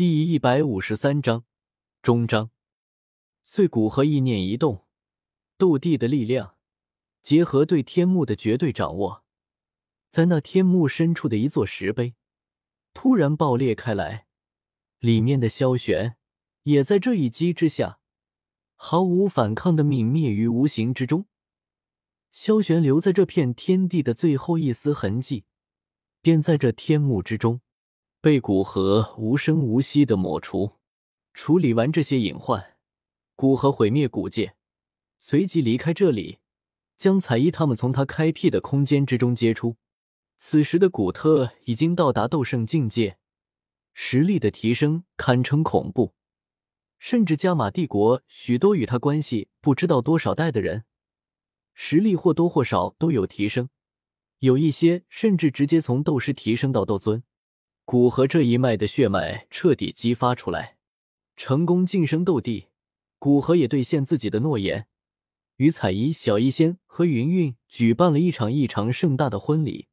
第一百五十三章终章。碎骨和意念一动，斗帝的力量结合对天幕的绝对掌握，在那天幕深处的一座石碑突然爆裂开来，里面的萧玄也在这一击之下毫无反抗的泯灭于无形之中。萧玄留在这片天地的最后一丝痕迹，便在这天幕之中。被古河无声无息的抹除，处理完这些隐患，古河毁灭古界，随即离开这里，将彩衣他们从他开辟的空间之中接出。此时的古特已经到达斗圣境界，实力的提升堪称恐怖，甚至加玛帝国许多与他关系不知道多少代的人，实力或多或少都有提升，有一些甚至直接从斗师提升到斗尊。古河这一脉的血脉彻底激发出来，成功晋升斗帝。古河也兑现自己的诺言，与彩衣、小医仙和云云举办了一场异常盛大的婚礼。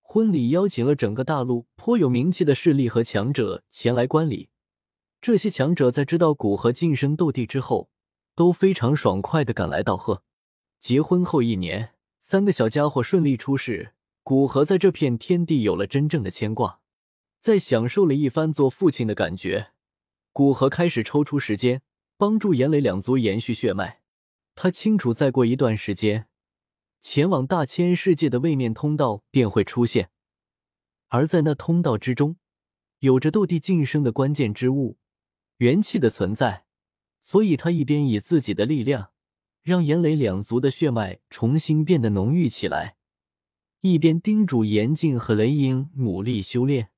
婚礼邀请了整个大陆颇有名气的势力和强者前来观礼。这些强者在知道古河晋升斗帝之后，都非常爽快的赶来道贺。结婚后一年，三个小家伙顺利出世，古河在这片天地有了真正的牵挂。在享受了一番做父亲的感觉，古河开始抽出时间帮助严雷两族延续血脉。他清楚，再过一段时间，前往大千世界的位面通道便会出现，而在那通道之中，有着斗帝晋升的关键之物——元气的存在。所以，他一边以自己的力量让严雷两族的血脉重新变得浓郁起来，一边叮嘱严静和雷音努力修炼。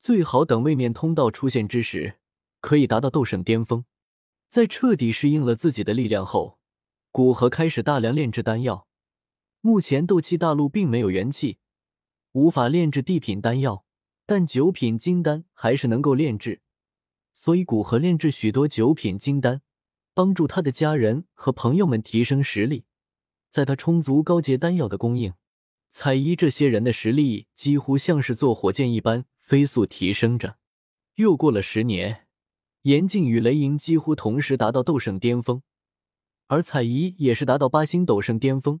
最好等位面通道出现之时，可以达到斗圣巅峰。在彻底适应了自己的力量后，古河开始大量炼制丹药。目前斗气大陆并没有元气，无法炼制地品丹药，但九品金丹还是能够炼制。所以古河炼制许多九品金丹，帮助他的家人和朋友们提升实力。在他充足高阶丹药的供应，彩衣这些人的实力几乎像是坐火箭一般。飞速提升着。又过了十年，严静与雷莹几乎同时达到斗圣巅峰，而彩仪也是达到八星斗圣巅峰。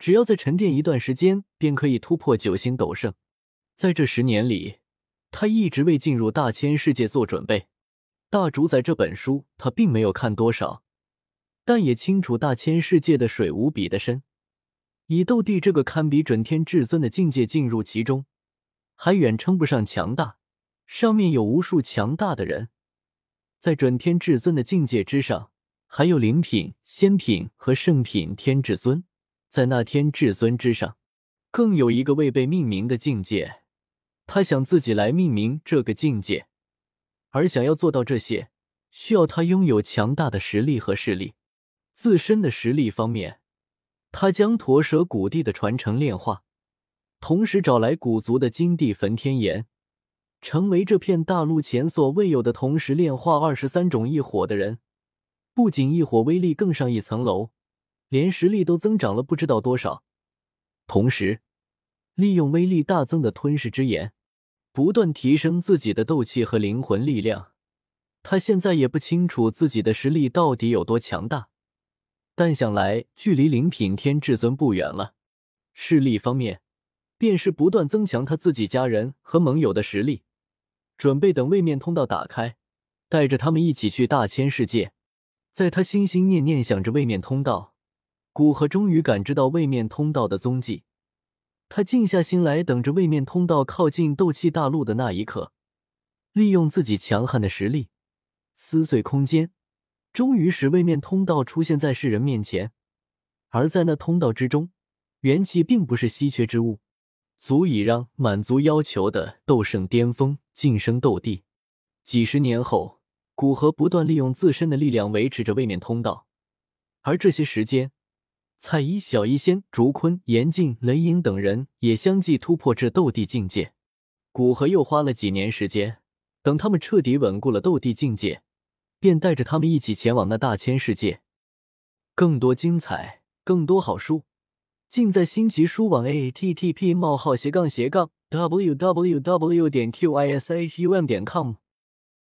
只要再沉淀一段时间，便可以突破九星斗圣。在这十年里，他一直为进入大千世界做准备。大主宰这本书，他并没有看多少，但也清楚大千世界的水无比的深。以斗帝这个堪比准天至尊的境界进入其中。还远称不上强大，上面有无数强大的人，在准天至尊的境界之上，还有灵品、仙品和圣品天至尊，在那天至尊之上，更有一个未被命名的境界。他想自己来命名这个境界，而想要做到这些，需要他拥有强大的实力和势力。自身的实力方面，他将驼蛇古地的传承炼化。同时找来古族的金地焚天岩，成为这片大陆前所未有的同时炼化二十三种异火的人。不仅异火威力更上一层楼，连实力都增长了不知道多少。同时，利用威力大增的吞噬之炎，不断提升自己的斗气和灵魂力量。他现在也不清楚自己的实力到底有多强大，但想来距离灵品天至尊不远了。势力方面。便是不断增强他自己家人和盟友的实力，准备等位面通道打开，带着他们一起去大千世界。在他心心念念想着位面通道，古河终于感知到位面通道的踪迹。他静下心来，等着位面通道靠近斗气大陆的那一刻，利用自己强悍的实力撕碎空间，终于使位面通道出现在世人面前。而在那通道之中，元气并不是稀缺之物。足以让满足要求的斗圣巅峰晋升斗帝。几十年后，古河不断利用自身的力量维持着位面通道，而这些时间，彩衣、小医仙、竹坤、严静、雷影等人也相继突破至斗帝境界。古河又花了几年时间，等他们彻底稳固了斗帝境界，便带着他们一起前往那大千世界。更多精彩，更多好书。尽在新奇书网 a t t p: 冒号斜杠斜杠 w w w. 点 q i s h u m 点 com。